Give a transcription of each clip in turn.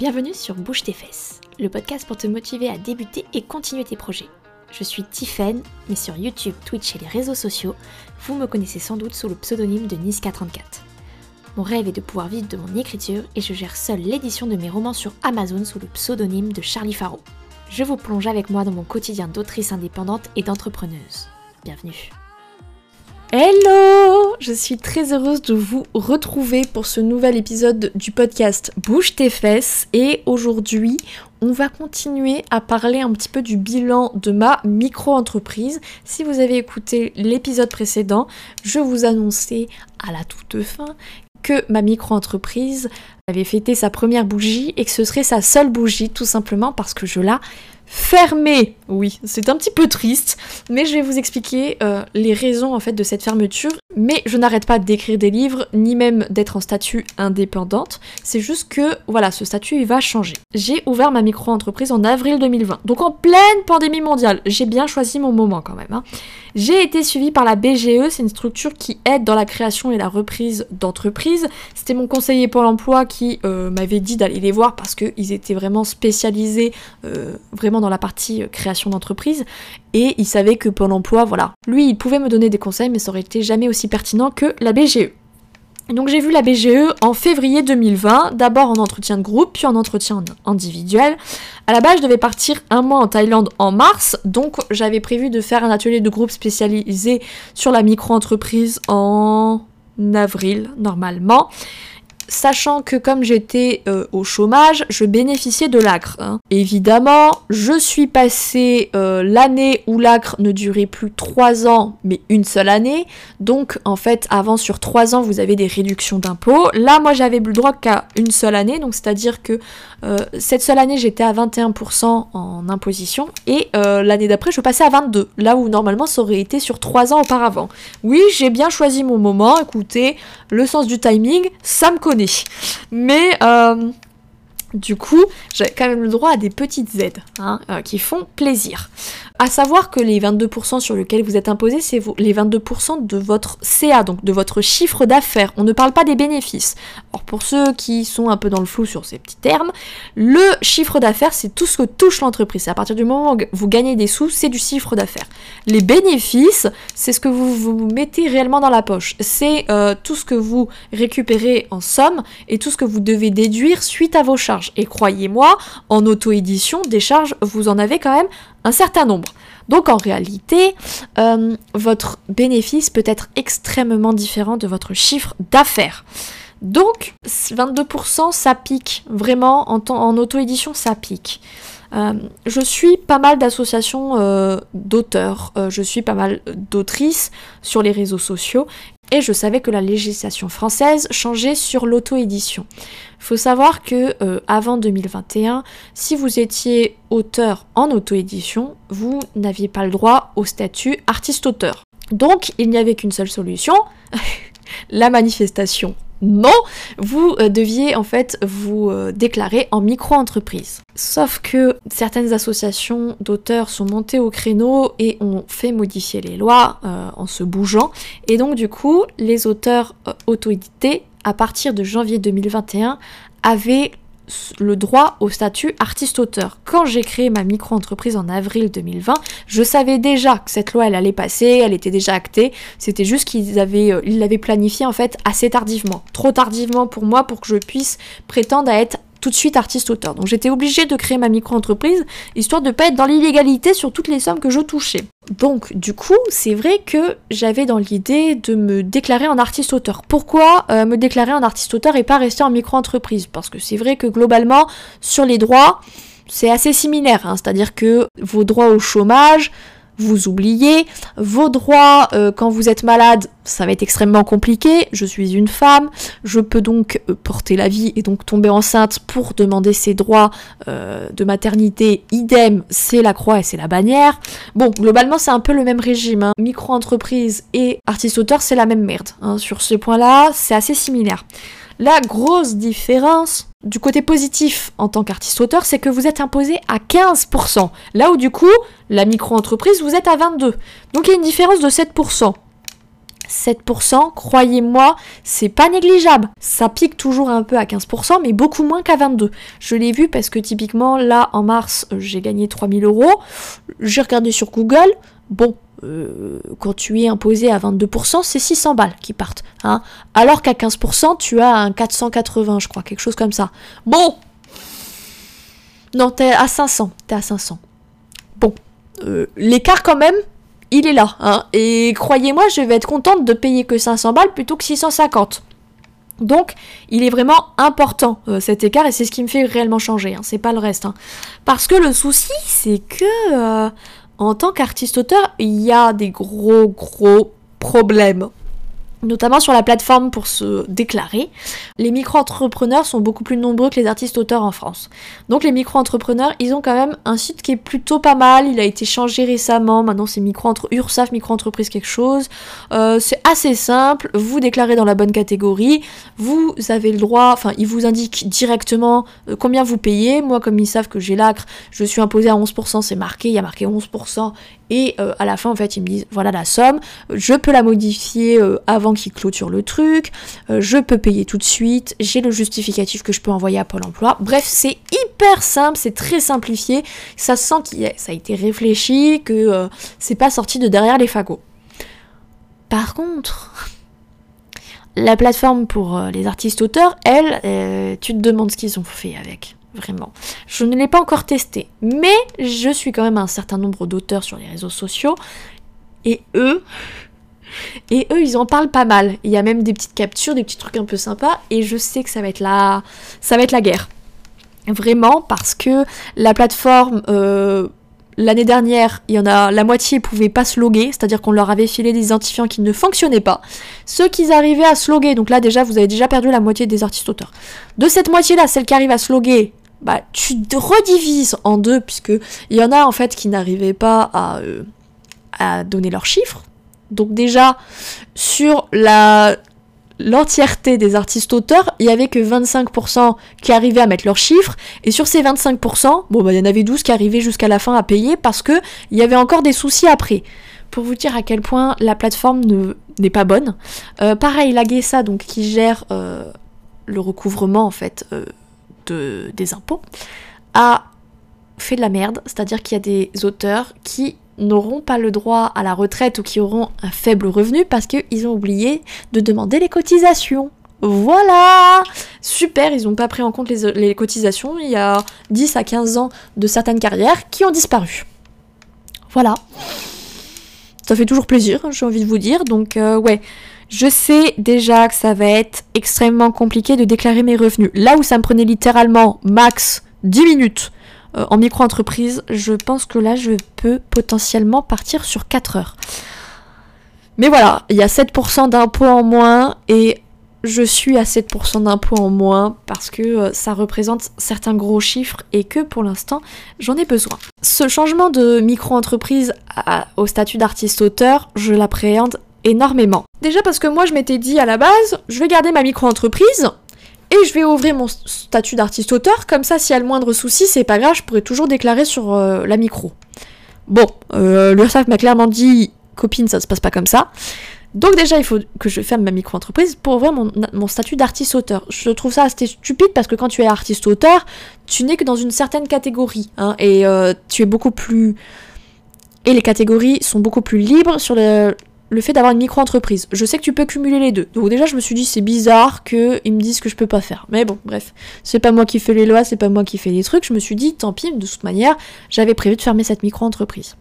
Bienvenue sur Bouge tes fesses, le podcast pour te motiver à débuter et continuer tes projets. Je suis Tiffen, mais sur YouTube, Twitch et les réseaux sociaux, vous me connaissez sans doute sous le pseudonyme de Niska34. Mon rêve est de pouvoir vivre de mon écriture et je gère seule l'édition de mes romans sur Amazon sous le pseudonyme de Charlie Faro. Je vous plonge avec moi dans mon quotidien d'autrice indépendante et d'entrepreneuse. Bienvenue. Hello Je suis très heureuse de vous retrouver pour ce nouvel épisode du podcast Bouge tes fesses et aujourd'hui on va continuer à parler un petit peu du bilan de ma micro-entreprise. Si vous avez écouté l'épisode précédent, je vous annonçais à la toute fin que ma micro-entreprise avait fêté sa première bougie et que ce serait sa seule bougie tout simplement parce que je la fermé. Oui, c'est un petit peu triste, mais je vais vous expliquer euh, les raisons en fait de cette fermeture. Mais je n'arrête pas d'écrire des livres, ni même d'être en statut indépendante. C'est juste que voilà, ce statut il va changer. J'ai ouvert ma micro-entreprise en avril 2020, donc en pleine pandémie mondiale. J'ai bien choisi mon moment quand même. Hein. J'ai été suivie par la BGE, c'est une structure qui aide dans la création et la reprise d'entreprises. C'était mon conseiller pour l'emploi qui euh, m'avait dit d'aller les voir parce qu'ils étaient vraiment spécialisés, euh, vraiment dans la partie euh, création d'entreprise. Et il savait que Pôle emploi, voilà. Lui, il pouvait me donner des conseils, mais ça aurait été jamais aussi pertinent que la BGE. Donc j'ai vu la BGE en février 2020, d'abord en entretien de groupe, puis en entretien individuel. À la base, je devais partir un mois en Thaïlande en mars, donc j'avais prévu de faire un atelier de groupe spécialisé sur la micro-entreprise en avril normalement sachant que comme j'étais euh, au chômage, je bénéficiais de l'ACRE. Hein. Évidemment, je suis passée euh, l'année où l'ACRE ne durait plus 3 ans, mais une seule année. Donc en fait, avant sur 3 ans, vous avez des réductions d'impôts. Là, moi, j'avais le droit qu'à une seule année, donc c'est-à-dire que euh, cette seule année, j'étais à 21% en imposition, et l'année d'après, je passais à 22, là où normalement ça aurait été sur 3 ans auparavant. Oui, j'ai bien choisi mon moment, écoutez, le sens du timing, ça me connaît. Mais euh, du coup, j'ai quand même le droit à des petites aides hein, euh, qui font plaisir. À savoir que les 22% sur lesquels vous êtes imposé, c'est les 22% de votre CA, donc de votre chiffre d'affaires. On ne parle pas des bénéfices. Alors pour ceux qui sont un peu dans le flou sur ces petits termes, le chiffre d'affaires, c'est tout ce que touche l'entreprise. C'est à partir du moment où vous gagnez des sous, c'est du chiffre d'affaires. Les bénéfices, c'est ce que vous vous mettez réellement dans la poche. C'est euh, tout ce que vous récupérez en somme et tout ce que vous devez déduire suite à vos charges. Et croyez-moi, en auto-édition, des charges, vous en avez quand même un certain nombre. Donc en réalité, euh, votre bénéfice peut être extrêmement différent de votre chiffre d'affaires. Donc 22% ça pique, vraiment en, en auto-édition ça pique. Euh, je suis pas mal d'associations euh, d'auteurs, je suis pas mal d'autrices sur les réseaux sociaux et je savais que la législation française changeait sur l'auto-édition. Faut savoir que euh, avant 2021, si vous étiez auteur en auto-édition, vous n'aviez pas le droit au statut artiste-auteur. Donc il n'y avait qu'une seule solution, la manifestation non, vous euh, deviez en fait vous euh, déclarer en micro-entreprise. Sauf que certaines associations d'auteurs sont montées au créneau et ont fait modifier les lois euh, en se bougeant. Et donc du coup, les auteurs auto-édités, à partir de janvier 2021, avaient le droit au statut artiste-auteur. Quand j'ai créé ma micro-entreprise en avril 2020, je savais déjà que cette loi elle allait passer, elle était déjà actée. C'était juste qu'ils avaient, euh, l'avaient planifié en fait assez tardivement, trop tardivement pour moi pour que je puisse prétendre à être tout de suite artiste-auteur. Donc j'étais obligée de créer ma micro-entreprise, histoire de pas être dans l'illégalité sur toutes les sommes que je touchais. Donc du coup, c'est vrai que j'avais dans l'idée de me déclarer en artiste-auteur. Pourquoi euh, me déclarer en artiste-auteur et pas rester en micro-entreprise? Parce que c'est vrai que globalement, sur les droits, c'est assez similaire. Hein. C'est-à-dire que vos droits au chômage, vous oubliez. Vos droits euh, quand vous êtes malade, ça va être extrêmement compliqué. Je suis une femme, je peux donc euh, porter la vie et donc tomber enceinte pour demander ses droits euh, de maternité. Idem, c'est la croix et c'est la bannière. Bon, globalement, c'est un peu le même régime. Hein. Micro-entreprise et artiste-auteur, c'est la même merde. Hein. Sur ce point-là, c'est assez similaire. La grosse différence du côté positif en tant qu'artiste-auteur, c'est que vous êtes imposé à 15%. Là où du coup, la micro-entreprise, vous êtes à 22%. Donc il y a une différence de 7%. 7%, croyez-moi, c'est pas négligeable. Ça pique toujours un peu à 15%, mais beaucoup moins qu'à 22%. Je l'ai vu parce que typiquement, là, en mars, j'ai gagné 3000 euros. J'ai regardé sur Google. Bon, euh, quand tu es imposé à 22%, c'est 600 balles qui partent. Hein. Alors qu'à 15%, tu as un 480, je crois, quelque chose comme ça. Bon Non, t'es à 500. T'es à 500. Bon. Euh, l'écart quand même, il est là. Hein. Et croyez-moi, je vais être contente de payer que 500 balles plutôt que 650. Donc, il est vraiment important euh, cet écart et c'est ce qui me fait réellement changer. Hein. C'est pas le reste. Hein. Parce que le souci, c'est que en tant qu'artiste-auteur, il y a des gros gros problèmes notamment sur la plateforme pour se déclarer. Les micro-entrepreneurs sont beaucoup plus nombreux que les artistes-auteurs en France. Donc les micro-entrepreneurs, ils ont quand même un site qui est plutôt pas mal, il a été changé récemment, maintenant c'est micro entre URSAF, micro-entreprise quelque chose. Euh, c'est assez simple, vous déclarez dans la bonne catégorie, vous avez le droit, enfin ils vous indiquent directement euh, combien vous payez. Moi comme ils savent que j'ai l'acre, je suis imposé à 11%, c'est marqué, il y a marqué 11%, et euh, à la fin, en fait, ils me disent voilà la somme, je peux la modifier euh, avant qu'ils clôturent le truc, euh, je peux payer tout de suite, j'ai le justificatif que je peux envoyer à Pôle emploi. Bref, c'est hyper simple, c'est très simplifié, ça sent que ça a été réfléchi, que c'est pas sorti de derrière les fagots. Par contre, la plateforme pour les artistes auteurs, elle, tu te demandes ce qu'ils ont fait avec vraiment. Je ne l'ai pas encore testé, mais je suis quand même un certain nombre d'auteurs sur les réseaux sociaux, et eux, et eux, ils en parlent pas mal. Il y a même des petites captures, des petits trucs un peu sympas, et je sais que ça va être la, ça va être la guerre. Vraiment, parce que la plateforme, euh, l'année dernière, il y en a la moitié pouvaient pas se c'est-à-dire qu'on leur avait filé des identifiants qui ne fonctionnaient pas. Ceux qui arrivaient à se donc là déjà, vous avez déjà perdu la moitié des artistes auteurs. De cette moitié-là, celle qui arrive à se loguer, bah, tu te redivises en deux, puisque il y en a en fait qui n'arrivaient pas à, euh, à donner leurs chiffres. Donc déjà, sur l'entièreté des artistes auteurs, il y avait que 25% qui arrivaient à mettre leurs chiffres, et sur ces 25%, bon bah il y en avait 12 qui arrivaient jusqu'à la fin à payer parce que il y avait encore des soucis après. Pour vous dire à quel point la plateforme n'est pas bonne. Euh, pareil, la GESA, donc qui gère euh, le recouvrement en fait des impôts, a fait de la merde, c'est-à-dire qu'il y a des auteurs qui n'auront pas le droit à la retraite ou qui auront un faible revenu parce qu'ils ont oublié de demander les cotisations. Voilà Super, ils n'ont pas pris en compte les, cotisations. Il y a 10 à 15 ans de certaines carrières qui ont disparu. Voilà. Ça fait toujours plaisir, j'ai envie de vous dire. Donc euh, ouais, je sais déjà que ça va être extrêmement compliqué de déclarer mes revenus. Là où ça me prenait littéralement max 10 minutes euh, en micro-entreprise, je pense que là je peux potentiellement partir sur 4 heures. Mais voilà, il y a 7% d'impôts en moins et je suis à 7% d'impôts en moins parce que euh, ça représente certains gros chiffres et que pour l'instant j'en ai besoin. Ce changement de micro-entreprise au statut d'artiste-auteur, je l'appréhende énormément. Déjà parce que moi je m'étais dit à la base, je vais garder ma micro-entreprise et je vais ouvrir mon statut d'artiste-auteur, comme ça s'il y a le moindre souci, c'est pas grave, je pourrais toujours déclarer sur euh, la micro. Bon, euh, l'URSSAF m'a clairement dit, copine, ça se passe pas comme ça. Donc déjà, il faut que je ferme ma micro-entreprise pour ouvrir mon, statut d'artiste-auteur. Je trouve ça assez stupide parce que quand tu es artiste-auteur, tu n'es que dans une certaine catégorie. Hein, et euh, tu es beaucoup plus... Et les catégories sont beaucoup plus libres sur le, le fait d'avoir une micro-entreprise. Je sais que tu peux cumuler les deux. Donc déjà, je me suis dit, c'est bizarre qu'ils me disent que je peux pas faire. Mais bon, bref. C'est pas moi qui fais les lois, c'est pas moi qui fais les trucs. Je me suis dit, tant pis, de toute manière, j'avais prévu de fermer cette micro-entreprise.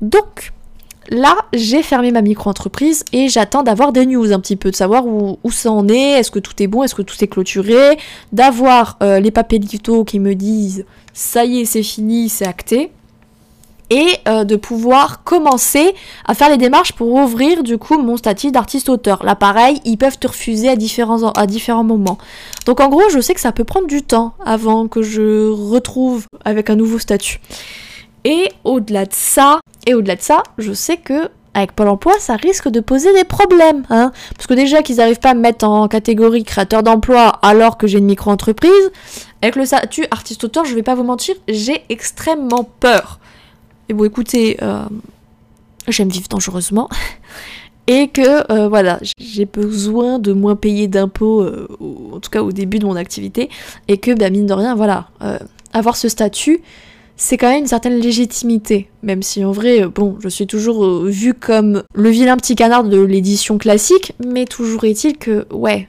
Donc, là, j'ai fermé ma micro-entreprise et j'attends d'avoir des news un petit peu, de savoir où, ça en est, est-ce que tout est bon, est-ce que tout est clôturé, d'avoir euh, les papiers qui me disent, ça y est, c'est fini, c'est acté et euh, de pouvoir commencer à faire les démarches pour ouvrir du coup mon statut d'artiste-auteur. Là pareil, ils peuvent te refuser à différents, moments. Donc en gros, je sais que ça peut prendre du temps avant que je retrouve avec un nouveau statut. Et au-delà de ça, et au-delà de ça, je sais que avec Pôle emploi, ça risque de poser des problèmes. Hein Parce que déjà qu'ils n'arrivent pas à me mettre en catégorie créateur d'emploi alors que j'ai une micro-entreprise, avec le statut artiste-auteur, je vais pas vous mentir, j'ai extrêmement peur. Et bon, écoutez, euh, j'aime vivre dangereusement. et que euh, voilà, j'ai besoin de moins payer d'impôts, euh, en tout cas au début de mon activité, et que bah, mine de rien, voilà, avoir ce statut, c'est quand même une certaine légitimité, même si en vrai, bon, je suis toujours vue comme le vilain petit canard de l'édition classique, mais toujours est-il que, ouais,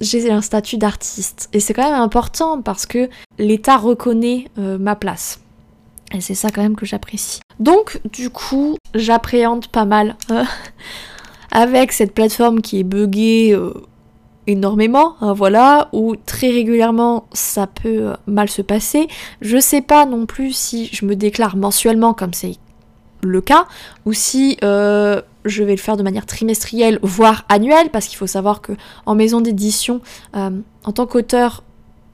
j'ai un statut d'artiste, et c'est quand même important parce que l'État reconnaît ma place. Et c'est ça quand même que j'apprécie. Donc, du coup, j'appréhende pas mal euh, avec cette plateforme qui est buggée euh, énormément, hein, voilà, où très régulièrement ça peut euh, mal se passer. Je sais pas non plus si je me déclare mensuellement comme c'est le cas, ou si je vais le faire de manière trimestrielle, voire annuelle, parce qu'il faut savoir que en maison d'édition, en tant qu'auteur,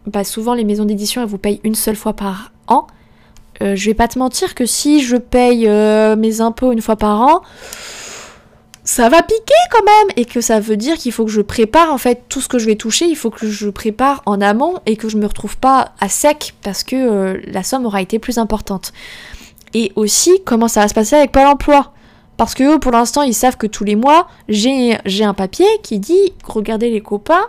bah, souvent les maisons d'édition elles vous payent une seule fois par an. Euh, je vais pas te mentir que si je paye euh, mes impôts une fois par an, ça va piquer quand même et que ça veut dire qu'il faut que je prépare en fait tout ce que je vais toucher, il faut que je prépare en amont et que je me retrouve pas à sec parce que euh, la somme aura été plus importante. Et aussi comment ça va se passer avec Pôle emploi? Parce que pour l'instant, ils savent que tous les mois, j'ai un papier qui dit Regardez les copains,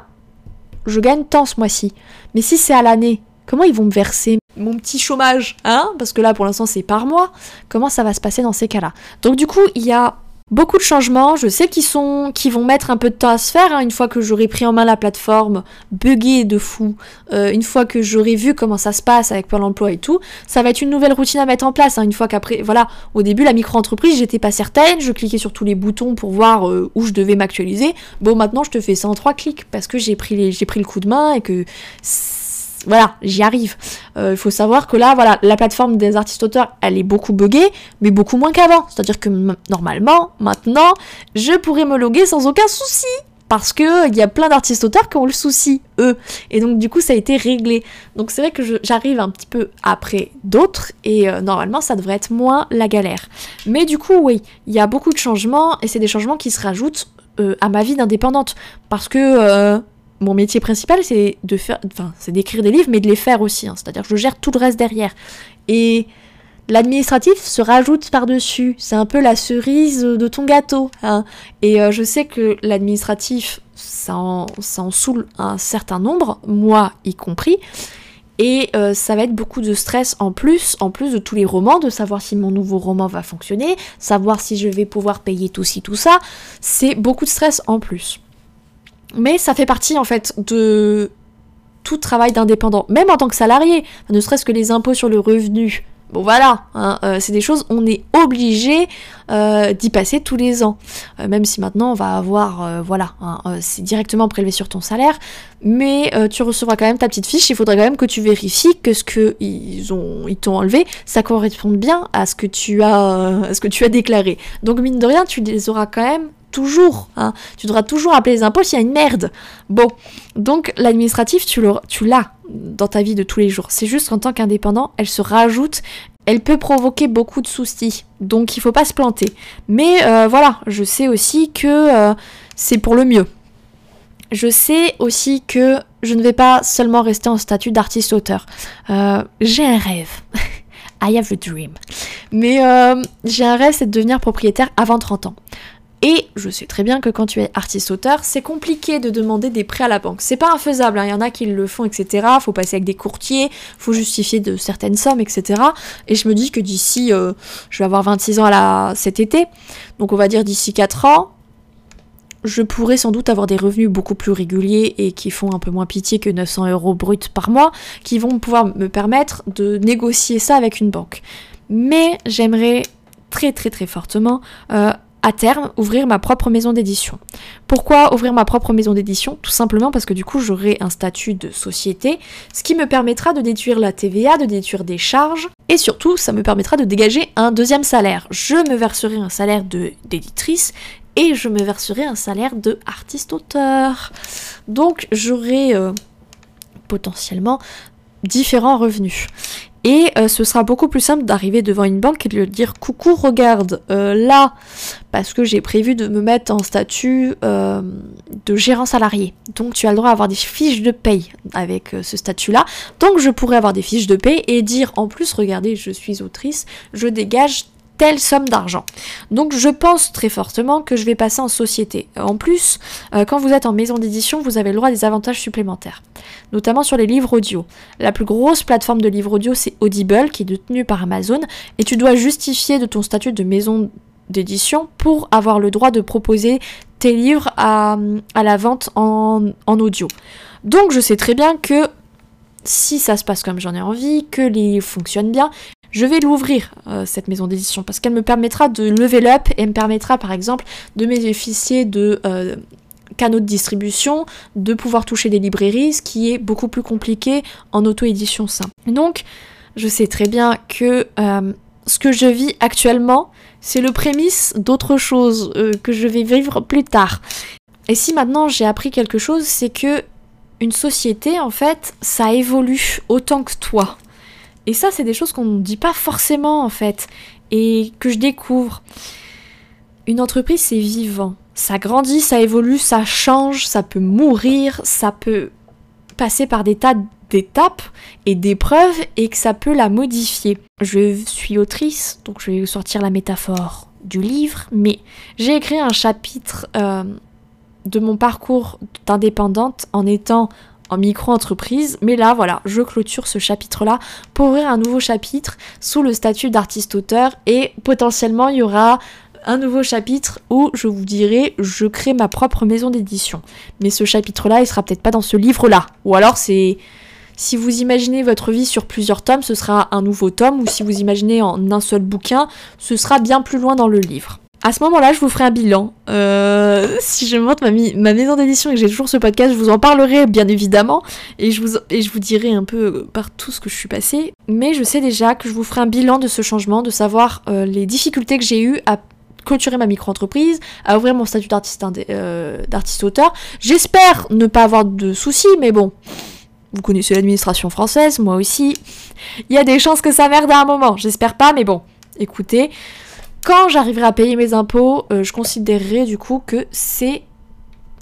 je gagne tant ce mois-ci. Mais si c'est à l'année, comment ils vont me verser? Mon petit chômage, hein Parce que là, pour l'instant, c'est par mois. Comment ça va se passer dans ces cas-là? Donc, du coup, il y a beaucoup de changements. Je sais qu'ils sont, qui vont mettre un peu de temps à se faire. Hein, une fois que j'aurai pris en main la plateforme, buggée de fou. Euh, une fois que j'aurai vu comment ça se passe avec Pôle Emploi et tout, ça va être une nouvelle routine à mettre en place. Hein, une fois qu'après, voilà, au début, la micro-entreprise, j'étais pas certaine. Je cliquais sur tous les boutons pour voir euh, où je devais m'actualiser. Bon, maintenant, je te fais ça en trois clics parce que j'ai pris j'ai pris le coup de main et que voilà, j'y arrive. Euh, il faut savoir que là, voilà, la plateforme des artistes auteurs, elle est beaucoup buggée, mais beaucoup moins qu'avant. C'est-à-dire que normalement, maintenant, je pourrais me loguer sans aucun souci. Parce que il y a plein d'artistes auteurs qui ont le souci, eux. Et donc du coup, ça a été réglé. Donc c'est vrai que j'arrive un petit peu après d'autres, et euh, normalement, ça devrait être moins la galère. Mais du coup, oui, il y a beaucoup de changements, et c'est des changements qui se rajoutent euh, à ma vie d'indépendante. Parce que mon métier principal, c'est de faire, enfin, c'est d'écrire des livres, mais de les faire aussi. Hein. C'est-à-dire que je gère tout le reste derrière. Et l'administratif se rajoute par-dessus. C'est un peu la cerise de ton gâteau. Hein. Et euh, je sais que l'administratif, ça en, saoule un certain nombre, moi y compris. Et euh, ça va être beaucoup de stress en plus, en plus de tous les romans, de savoir si mon nouveau roman va fonctionner, savoir si je vais pouvoir payer tout ci, tout ça. C'est beaucoup de stress en plus. Mais ça fait partie en fait de tout travail d'indépendant, même en tant que salarié, ne serait-ce que les impôts sur le revenu. Bon voilà, hein, euh, c'est des choses, on est obligé euh, d'y passer tous les ans. Euh, même si maintenant on va avoir, voilà, hein, c'est directement prélevé sur ton salaire, mais tu recevras quand même ta petite fiche, il faudrait quand même que tu vérifies que ce qu'ils ont, t'ont enlevé, ça correspond bien à ce que tu as, à ce que tu as déclaré. Donc mine de rien, tu les auras quand même toujours. Hein. Tu devras toujours appeler les impôts s'il y a une merde. Bon, donc l'administratif, tu l'as dans ta vie de tous les jours. C'est juste qu'en tant qu'indépendant, elle se rajoute, elle peut provoquer beaucoup de soucis. Donc il faut pas se planter. Mais euh, voilà, je sais aussi que euh, c'est pour le mieux. Je sais aussi que je ne vais pas seulement rester en statut d'artiste-auteur. Euh, j'ai un rêve. I have a dream. Mais j'ai un rêve, c'est de devenir propriétaire avant 30 ans. Et je sais très bien que quand tu es artiste-auteur, c'est compliqué de demander des prêts à la banque. C'est pas infaisable, hein. il y en a qui le font, etc. Faut passer avec des courtiers, faut justifier de certaines sommes, etc. Et je me dis que d'ici, euh, je vais avoir 26 ans à cet été, donc on va dire d'ici 4 ans, je pourrais sans doute avoir des revenus beaucoup plus réguliers et qui font un peu moins pitié que 900 euros bruts par mois, qui vont pouvoir me permettre de négocier ça avec une banque. Mais j'aimerais très très très fortement euh, à terme ouvrir ma propre maison d'édition. Pourquoi ouvrir ma propre maison d'édition? Tout simplement parce que du coup j'aurai un statut de société, ce qui me permettra de déduire la TVA, de déduire des charges, et surtout ça me permettra de dégager un deuxième salaire. Je me verserai un salaire d'éditrice et je me verserai un salaire de artiste-auteur. Donc j'aurai euh, potentiellement différents revenus. Et euh, ce sera beaucoup plus simple d'arriver devant une banque et de lui dire coucou regarde euh, là parce que j'ai prévu de me mettre en statut euh, de gérant salarié. Donc tu as le droit à avoir des fiches de paye avec ce statut là. Donc je pourrais avoir des fiches de paye et dire en plus regardez je suis autrice, je dégage telle somme d'argent. Donc je pense très fortement que je vais passer en société. En plus, euh, quand vous êtes en maison d'édition, vous avez le droit à des avantages supplémentaires, notamment sur les livres audio. La plus grosse plateforme de livres audio, c'est Audible, qui est détenue par Amazon, et tu dois justifier de ton statut de maison d'édition pour avoir le droit de proposer tes livres à, la vente en, en audio. Donc je sais très bien que si ça se passe comme j'en ai envie, que les livres fonctionnent bien, je vais l'ouvrir, euh, cette maison d'édition, parce qu'elle me permettra de level up et me permettra par exemple de bénéficier de euh, canaux de distribution, de pouvoir toucher des librairies, ce qui est beaucoup plus compliqué en auto-édition simple. Donc, je sais très bien que euh, ce que je vis actuellement, c'est le prémisse d'autre chose que je vais vivre plus tard. Et si maintenant j'ai appris quelque chose, c'est que une société, en fait, ça évolue autant que toi. Et ça, c'est des choses qu'on ne dit pas forcément, en fait, et que je découvre. Une entreprise, c'est vivant. Ça grandit, ça évolue, ça change, ça peut mourir, ça peut passer par des tas d'étapes et d'épreuves et que ça peut la modifier. Je suis autrice, donc je vais sortir la métaphore du livre, mais j'ai écrit un chapitre euh, de mon parcours d'indépendante en étant en micro-entreprise. Mais là, voilà, je clôture ce chapitre-là pour ouvrir un nouveau chapitre sous le statut d'artiste-auteur et potentiellement il y aura un nouveau chapitre où je vous dirai je crée ma propre maison d'édition. Mais ce chapitre-là, il sera peut-être pas dans ce livre-là. Ou alors c'est si vous imaginez votre vie sur plusieurs tomes, ce sera un nouveau tome, ou si vous imaginez en un seul bouquin, ce sera bien plus loin dans le livre. À ce moment-là, je vous ferai un bilan. Euh, si je monte ma, ma maison d'édition et que j'ai toujours ce podcast, je vous en parlerai bien évidemment. Et je vous, dirai un peu euh, par tout ce que je suis passée. Mais je sais déjà que je vous ferai un bilan de ce changement, de savoir euh, les difficultés que j'ai eues à clôturer ma micro-entreprise, à ouvrir mon statut d'artiste auteur. J'espère ne pas avoir de soucis, mais bon, vous connaissez l'administration française, moi aussi. Il y a des chances que ça merde à un moment. J'espère pas, mais bon, écoutez quand j'arriverai à payer mes impôts, euh, je considérerai du coup que c'est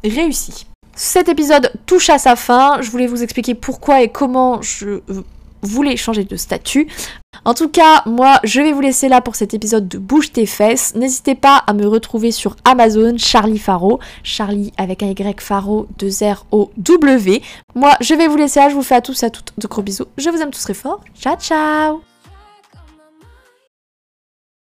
réussi. Cet épisode touche à sa fin. Je voulais vous expliquer pourquoi et comment je voulais changer de statut. En tout cas, moi, je vais vous laisser là pour cet épisode de Bouge tes fesses. N'hésitez pas à me retrouver sur Amazon, Charlie Faro, Charlie avec un Y Faro, 2 R O W. Moi, je vais vous laisser là. Je vous fais à tous et à toutes de gros bisous. Je vous aime tous très fort. Ciao, ciao